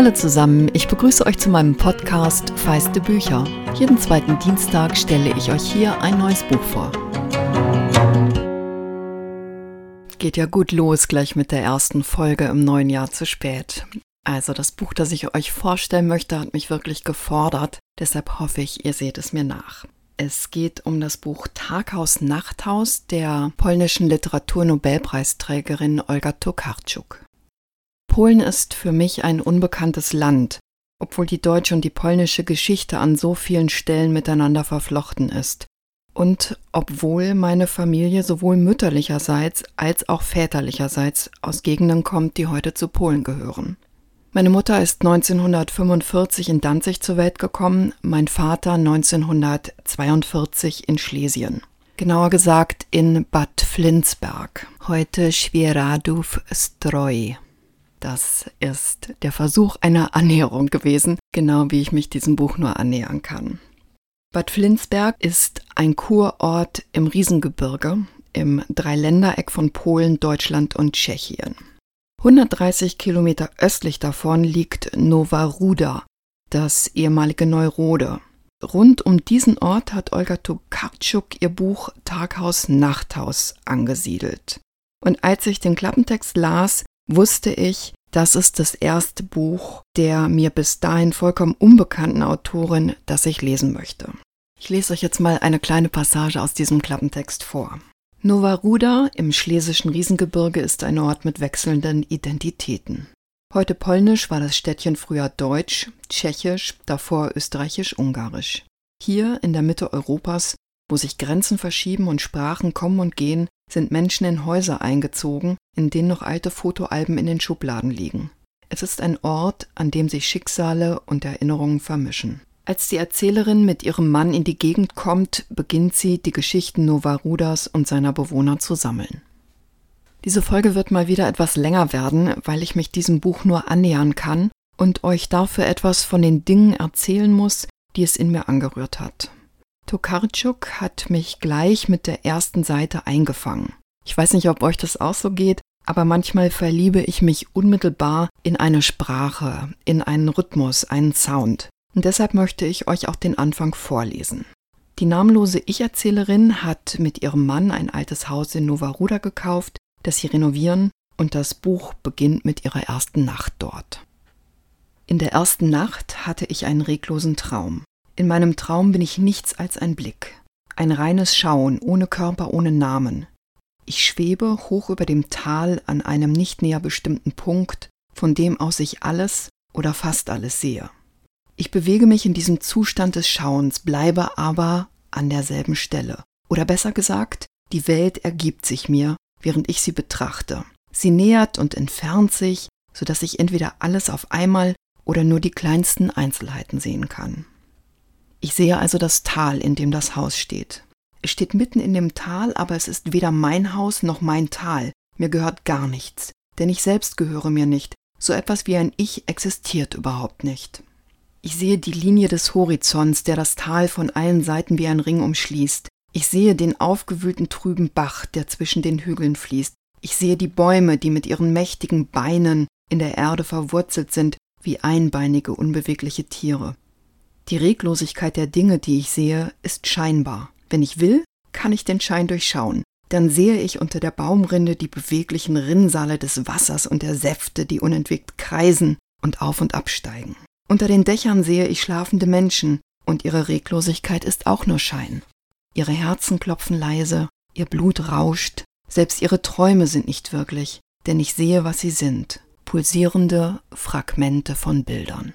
Hallo zusammen, ich begrüße euch zu meinem Podcast Feiste Bücher. Jeden zweiten Dienstag stelle ich euch hier ein neues Buch vor. Geht ja gut los gleich mit der ersten Folge im neuen Jahr zu spät. Also das Buch, das ich euch vorstellen möchte, hat mich wirklich gefordert, deshalb hoffe ich, ihr seht es mir nach. Es geht um das Buch Taghaus Nachthaus der polnischen Literaturnobelpreisträgerin Olga Tokarczuk. Polen ist für mich ein unbekanntes Land, obwohl die deutsche und die polnische Geschichte an so vielen Stellen miteinander verflochten ist. Und obwohl meine Familie sowohl mütterlicherseits als auch väterlicherseits aus Gegenden kommt, die heute zu Polen gehören. Meine Mutter ist 1945 in Danzig zur Welt gekommen, mein Vater 1942 in Schlesien. Genauer gesagt in Bad Flinsberg, heute Schweradów Stroj. Das ist der Versuch einer Annäherung gewesen, genau wie ich mich diesem Buch nur annähern kann. Bad Flinsberg ist ein Kurort im Riesengebirge im Dreiländereck von Polen, Deutschland und Tschechien. 130 Kilometer östlich davon liegt Nova Ruda, das ehemalige Neurode. Rund um diesen Ort hat Olga Tokarczuk ihr Buch Taghaus Nachthaus angesiedelt. Und als ich den Klappentext las, wusste ich, das ist das erste Buch der mir bis dahin vollkommen unbekannten Autorin, das ich lesen möchte. Ich lese euch jetzt mal eine kleine Passage aus diesem Klappentext vor. Nova Ruda im schlesischen Riesengebirge ist ein Ort mit wechselnden Identitäten. Heute polnisch war das Städtchen früher deutsch, tschechisch, davor österreichisch-ungarisch. Hier in der Mitte Europas, wo sich Grenzen verschieben und Sprachen kommen und gehen, sind Menschen in Häuser eingezogen, in denen noch alte Fotoalben in den Schubladen liegen. Es ist ein Ort, an dem sich Schicksale und Erinnerungen vermischen. Als die Erzählerin mit ihrem Mann in die Gegend kommt, beginnt sie, die Geschichten Novarudas und seiner Bewohner zu sammeln. Diese Folge wird mal wieder etwas länger werden, weil ich mich diesem Buch nur annähern kann und euch dafür etwas von den Dingen erzählen muss, die es in mir angerührt hat. Tokarczuk hat mich gleich mit der ersten Seite eingefangen. Ich weiß nicht, ob euch das auch so geht, aber manchmal verliebe ich mich unmittelbar in eine Sprache, in einen Rhythmus, einen Sound. Und deshalb möchte ich euch auch den Anfang vorlesen. Die namenlose Ich-Erzählerin hat mit ihrem Mann ein altes Haus in Nova Ruda gekauft, das sie renovieren, und das Buch beginnt mit ihrer ersten Nacht dort. In der ersten Nacht hatte ich einen reglosen Traum. In meinem Traum bin ich nichts als ein Blick, ein reines Schauen, ohne Körper, ohne Namen. Ich schwebe hoch über dem Tal an einem nicht näher bestimmten Punkt, von dem aus ich alles oder fast alles sehe. Ich bewege mich in diesem Zustand des Schauens, bleibe aber an derselben Stelle. Oder besser gesagt, die Welt ergibt sich mir, während ich sie betrachte. Sie nähert und entfernt sich, so dass ich entweder alles auf einmal oder nur die kleinsten Einzelheiten sehen kann. Ich sehe also das Tal, in dem das Haus steht. Es steht mitten in dem Tal, aber es ist weder mein Haus noch mein Tal. Mir gehört gar nichts, denn ich selbst gehöre mir nicht. So etwas wie ein Ich existiert überhaupt nicht. Ich sehe die Linie des Horizonts, der das Tal von allen Seiten wie ein Ring umschließt. Ich sehe den aufgewühlten trüben Bach, der zwischen den Hügeln fließt. Ich sehe die Bäume, die mit ihren mächtigen Beinen in der Erde verwurzelt sind, wie einbeinige, unbewegliche Tiere. Die Reglosigkeit der Dinge, die ich sehe, ist scheinbar. Wenn ich will, kann ich den Schein durchschauen. Dann sehe ich unter der Baumrinde die beweglichen Rinnsale des Wassers und der Säfte, die unentwegt kreisen und auf und absteigen. Unter den Dächern sehe ich schlafende Menschen, und ihre Reglosigkeit ist auch nur Schein. Ihre Herzen klopfen leise, ihr Blut rauscht, selbst ihre Träume sind nicht wirklich, denn ich sehe, was sie sind, pulsierende Fragmente von Bildern.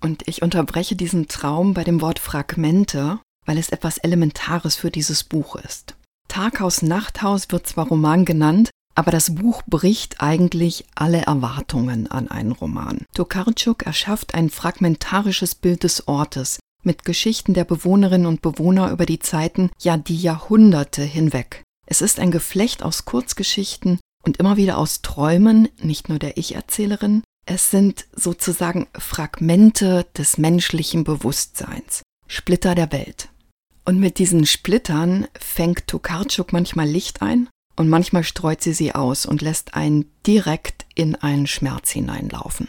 Und ich unterbreche diesen Traum bei dem Wort Fragmente, weil es etwas Elementares für dieses Buch ist. Taghaus Nachthaus wird zwar Roman genannt, aber das Buch bricht eigentlich alle Erwartungen an einen Roman. Tokarczuk erschafft ein fragmentarisches Bild des Ortes mit Geschichten der Bewohnerinnen und Bewohner über die Zeiten, ja die Jahrhunderte hinweg. Es ist ein Geflecht aus Kurzgeschichten und immer wieder aus Träumen, nicht nur der Ich-Erzählerin, es sind sozusagen Fragmente des menschlichen Bewusstseins, Splitter der Welt. Und mit diesen Splittern fängt Tokarczuk manchmal Licht ein und manchmal streut sie sie aus und lässt einen direkt in einen Schmerz hineinlaufen.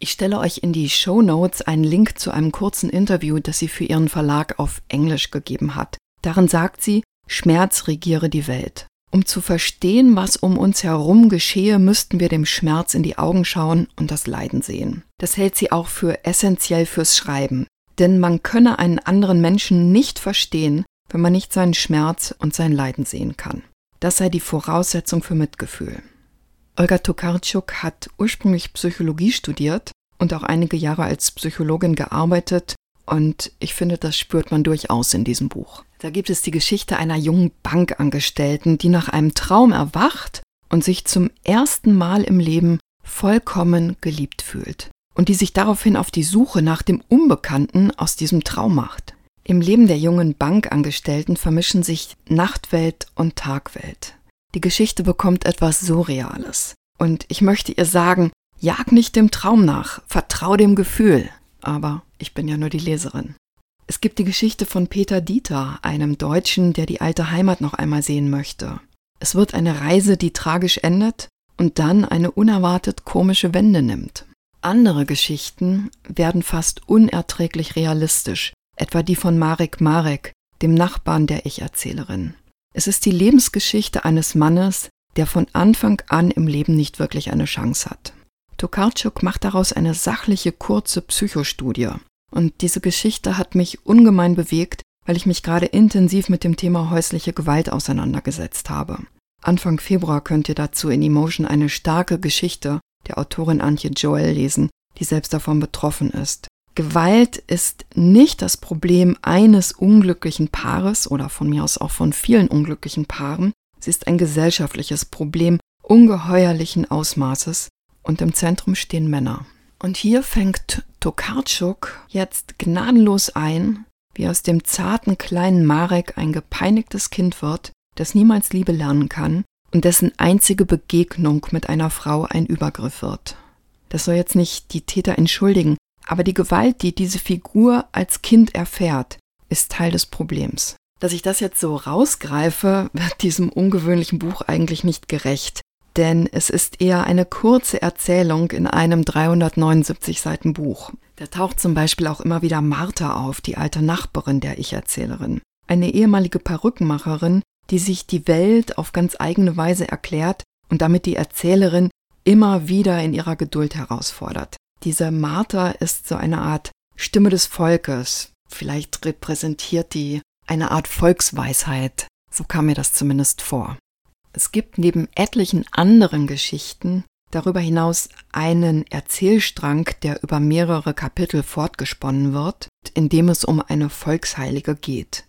Ich stelle euch in die Show Notes einen Link zu einem kurzen Interview, das sie für ihren Verlag auf Englisch gegeben hat. Darin sagt sie, Schmerz regiere die Welt. Um zu verstehen, was um uns herum geschehe, müssten wir dem Schmerz in die Augen schauen und das Leiden sehen. Das hält sie auch für essentiell fürs Schreiben. Denn man könne einen anderen Menschen nicht verstehen, wenn man nicht seinen Schmerz und sein Leiden sehen kann. Das sei die Voraussetzung für Mitgefühl. Olga Tokarczuk hat ursprünglich Psychologie studiert und auch einige Jahre als Psychologin gearbeitet und ich finde, das spürt man durchaus in diesem Buch. Da gibt es die Geschichte einer jungen Bankangestellten, die nach einem Traum erwacht und sich zum ersten Mal im Leben vollkommen geliebt fühlt und die sich daraufhin auf die Suche nach dem Unbekannten aus diesem Traum macht. Im Leben der jungen Bankangestellten vermischen sich Nachtwelt und Tagwelt. Die Geschichte bekommt etwas Surreales. Und ich möchte ihr sagen, jag nicht dem Traum nach, vertrau dem Gefühl. Aber ich bin ja nur die Leserin. Es gibt die Geschichte von Peter Dieter, einem Deutschen, der die alte Heimat noch einmal sehen möchte. Es wird eine Reise, die tragisch endet und dann eine unerwartet komische Wende nimmt. Andere Geschichten werden fast unerträglich realistisch, etwa die von Marek Marek, dem Nachbarn der Ich-Erzählerin. Es ist die Lebensgeschichte eines Mannes, der von Anfang an im Leben nicht wirklich eine Chance hat. Tokarczuk macht daraus eine sachliche, kurze Psychostudie. Und diese Geschichte hat mich ungemein bewegt, weil ich mich gerade intensiv mit dem Thema häusliche Gewalt auseinandergesetzt habe. Anfang Februar könnt ihr dazu in Emotion eine starke Geschichte der Autorin Antje Joel lesen, die selbst davon betroffen ist. Gewalt ist nicht das Problem eines unglücklichen Paares oder von mir aus auch von vielen unglücklichen Paaren. Sie ist ein gesellschaftliches Problem ungeheuerlichen Ausmaßes und im Zentrum stehen Männer. Und hier fängt Tokarczuk jetzt gnadenlos ein, wie aus dem zarten kleinen Marek ein gepeinigtes Kind wird, das niemals Liebe lernen kann und dessen einzige Begegnung mit einer Frau ein Übergriff wird. Das soll jetzt nicht die Täter entschuldigen, aber die Gewalt, die diese Figur als Kind erfährt, ist Teil des Problems. Dass ich das jetzt so rausgreife, wird diesem ungewöhnlichen Buch eigentlich nicht gerecht, denn es ist eher eine kurze Erzählung in einem 379 Seiten Buch. Da taucht zum Beispiel auch immer wieder Martha auf, die alte Nachbarin der Ich-Erzählerin. Eine ehemalige Perückenmacherin, die sich die Welt auf ganz eigene Weise erklärt und damit die Erzählerin immer wieder in ihrer Geduld herausfordert. Diese Martha ist so eine Art Stimme des Volkes. Vielleicht repräsentiert die eine Art Volksweisheit. So kam mir das zumindest vor. Es gibt neben etlichen anderen Geschichten darüber hinaus einen Erzählstrang, der über mehrere Kapitel fortgesponnen wird, in dem es um eine Volksheilige geht.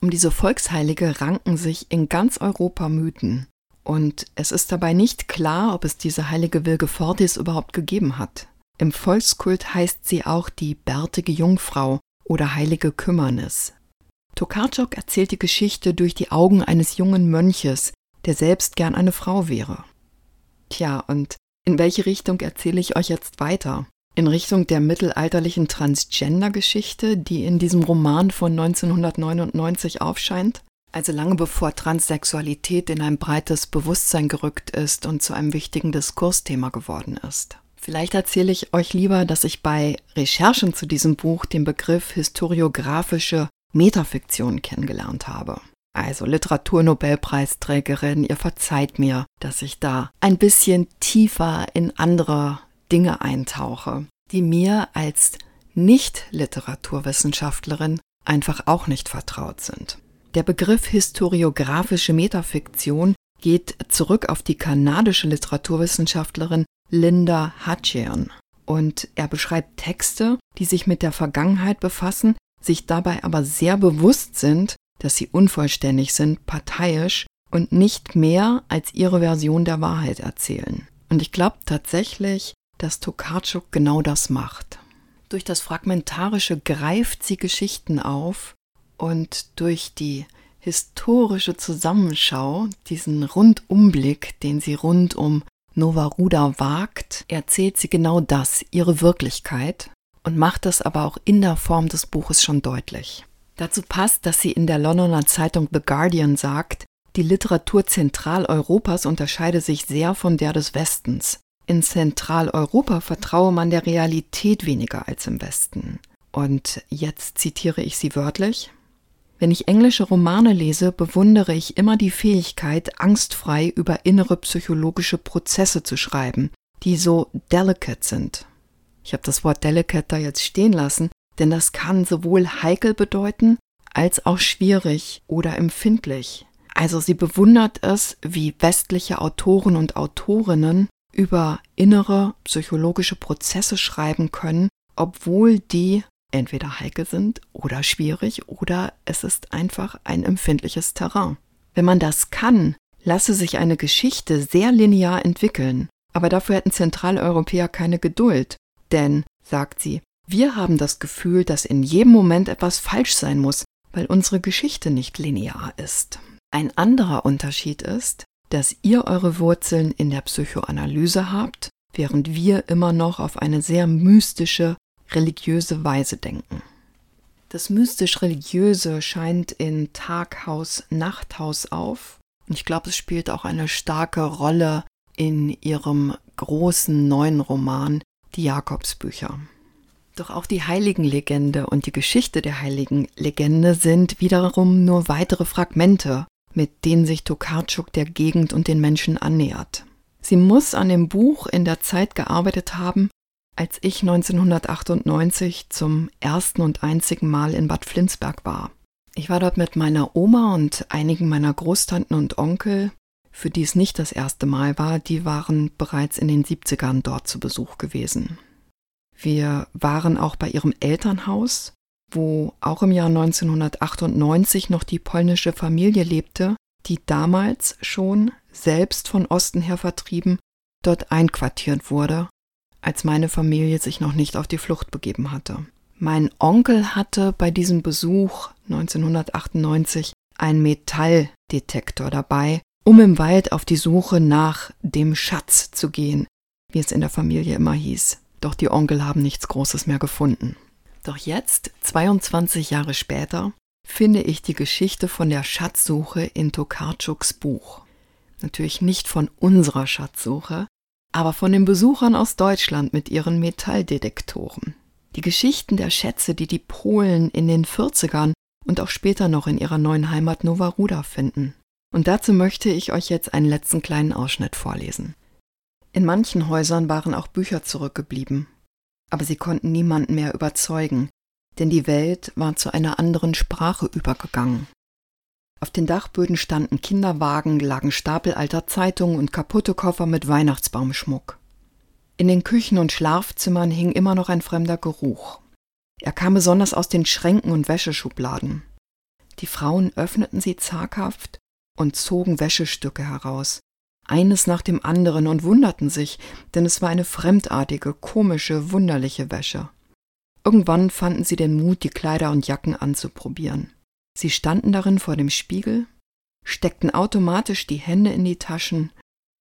Um diese Volksheilige ranken sich in ganz Europa Mythen. Und es ist dabei nicht klar, ob es diese heilige Wilgefortis überhaupt gegeben hat. Im Volkskult heißt sie auch die bärtige Jungfrau oder heilige Kümmernis. Tokarczuk erzählt die Geschichte durch die Augen eines jungen Mönches, der selbst gern eine Frau wäre. Tja, und in welche Richtung erzähle ich euch jetzt weiter? In Richtung der mittelalterlichen Transgender-Geschichte, die in diesem Roman von 1999 aufscheint? Also lange bevor Transsexualität in ein breites Bewusstsein gerückt ist und zu einem wichtigen Diskursthema geworden ist. Vielleicht erzähle ich euch lieber, dass ich bei Recherchen zu diesem Buch den Begriff historiografische Metafiktion kennengelernt habe. Also Literaturnobelpreisträgerin, ihr verzeiht mir, dass ich da ein bisschen tiefer in andere Dinge eintauche, die mir als Nicht-Literaturwissenschaftlerin einfach auch nicht vertraut sind. Der Begriff historiografische Metafiktion geht zurück auf die kanadische Literaturwissenschaftlerin Linda Hatchian. Und er beschreibt Texte, die sich mit der Vergangenheit befassen, sich dabei aber sehr bewusst sind, dass sie unvollständig sind, parteiisch und nicht mehr als ihre Version der Wahrheit erzählen. Und ich glaube tatsächlich, dass Tokarczuk genau das macht. Durch das Fragmentarische greift sie Geschichten auf und durch die historische Zusammenschau, diesen Rundumblick, den sie rund um Nova Ruda wagt, erzählt sie genau das, ihre Wirklichkeit, und macht das aber auch in der Form des Buches schon deutlich. Dazu passt, dass sie in der Londoner Zeitung The Guardian sagt, die Literatur Zentraleuropas unterscheide sich sehr von der des Westens. In Zentraleuropa vertraue man der Realität weniger als im Westen. Und jetzt zitiere ich sie wörtlich. Wenn ich englische Romane lese, bewundere ich immer die Fähigkeit, angstfrei über innere psychologische Prozesse zu schreiben, die so delicate sind. Ich habe das Wort delicate da jetzt stehen lassen, denn das kann sowohl heikel bedeuten, als auch schwierig oder empfindlich. Also sie bewundert es, wie westliche Autoren und Autorinnen über innere psychologische Prozesse schreiben können, obwohl die entweder heikel sind oder schwierig oder es ist einfach ein empfindliches Terrain. Wenn man das kann, lasse sich eine Geschichte sehr linear entwickeln, aber dafür hätten Zentraleuropäer keine Geduld, denn, sagt sie, wir haben das Gefühl, dass in jedem Moment etwas falsch sein muss, weil unsere Geschichte nicht linear ist. Ein anderer Unterschied ist, dass ihr eure Wurzeln in der Psychoanalyse habt, während wir immer noch auf eine sehr mystische, religiöse Weise denken. Das mystisch-religiöse scheint in Taghaus, Nachthaus auf und ich glaube, es spielt auch eine starke Rolle in ihrem großen neuen Roman Die Jakobsbücher. Doch auch die Heiligenlegende und die Geschichte der Heiligenlegende sind wiederum nur weitere Fragmente mit denen sich Tokarczuk der Gegend und den Menschen annähert. Sie muss an dem Buch in der Zeit gearbeitet haben, als ich 1998 zum ersten und einzigen Mal in Bad Flinsberg war. Ich war dort mit meiner Oma und einigen meiner Großtanten und Onkel, für die es nicht das erste Mal war, die waren bereits in den 70ern dort zu Besuch gewesen. Wir waren auch bei ihrem Elternhaus wo auch im Jahr 1998 noch die polnische Familie lebte, die damals schon, selbst von Osten her vertrieben, dort einquartiert wurde, als meine Familie sich noch nicht auf die Flucht begeben hatte. Mein Onkel hatte bei diesem Besuch 1998 einen Metalldetektor dabei, um im Wald auf die Suche nach dem Schatz zu gehen, wie es in der Familie immer hieß. Doch die Onkel haben nichts Großes mehr gefunden. Doch jetzt, 22 Jahre später, finde ich die Geschichte von der Schatzsuche in Tokarczuks Buch. Natürlich nicht von unserer Schatzsuche, aber von den Besuchern aus Deutschland mit ihren Metalldetektoren. Die Geschichten der Schätze, die die Polen in den 40ern und auch später noch in ihrer neuen Heimat Nova Ruda finden. Und dazu möchte ich euch jetzt einen letzten kleinen Ausschnitt vorlesen. In manchen Häusern waren auch Bücher zurückgeblieben, aber sie konnten niemanden mehr überzeugen, denn die Welt war zu einer anderen Sprache übergegangen. Auf den Dachböden standen Kinderwagen, lagen Stapel alter Zeitungen und kaputte Koffer mit Weihnachtsbaumschmuck. In den Küchen und Schlafzimmern hing immer noch ein fremder Geruch. Er kam besonders aus den Schränken und Wäscheschubladen. Die Frauen öffneten sie zaghaft und zogen Wäschestücke heraus, eines nach dem anderen und wunderten sich, denn es war eine fremdartige, komische, wunderliche Wäsche. Irgendwann fanden sie den Mut, die Kleider und Jacken anzuprobieren. Sie standen darin vor dem Spiegel, steckten automatisch die Hände in die Taschen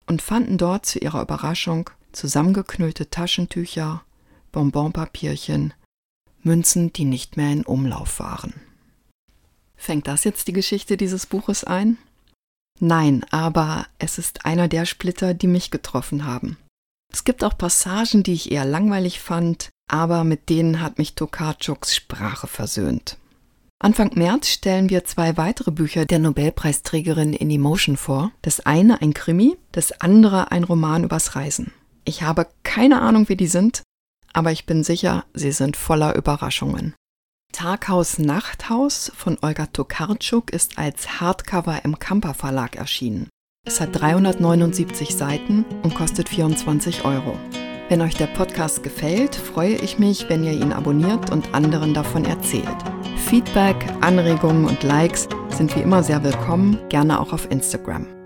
und fanden dort zu ihrer Überraschung zusammengeknüllte Taschentücher, Bonbonpapierchen, Münzen, die nicht mehr in Umlauf waren. Fängt das jetzt die Geschichte dieses Buches ein? Nein, aber es ist einer der Splitter, die mich getroffen haben. Es gibt auch Passagen, die ich eher langweilig fand, aber mit denen hat mich Tokarczuks Sprache versöhnt. Anfang März stellen wir zwei weitere Bücher der Nobelpreisträgerin in Emotion vor. Das eine ein Krimi, das andere ein Roman übers Reisen. Ich habe keine Ahnung, wie die sind, aber ich bin sicher, sie sind voller Überraschungen. Taghaus Nachthaus von Olga Tokarczuk ist als Hardcover im Kamper Verlag erschienen. Es hat 379 Seiten und kostet 24 Euro. Wenn euch der Podcast gefällt, freue ich mich, wenn ihr ihn abonniert und anderen davon erzählt. Feedback, Anregungen und Likes sind wie immer sehr willkommen, gerne auch auf Instagram.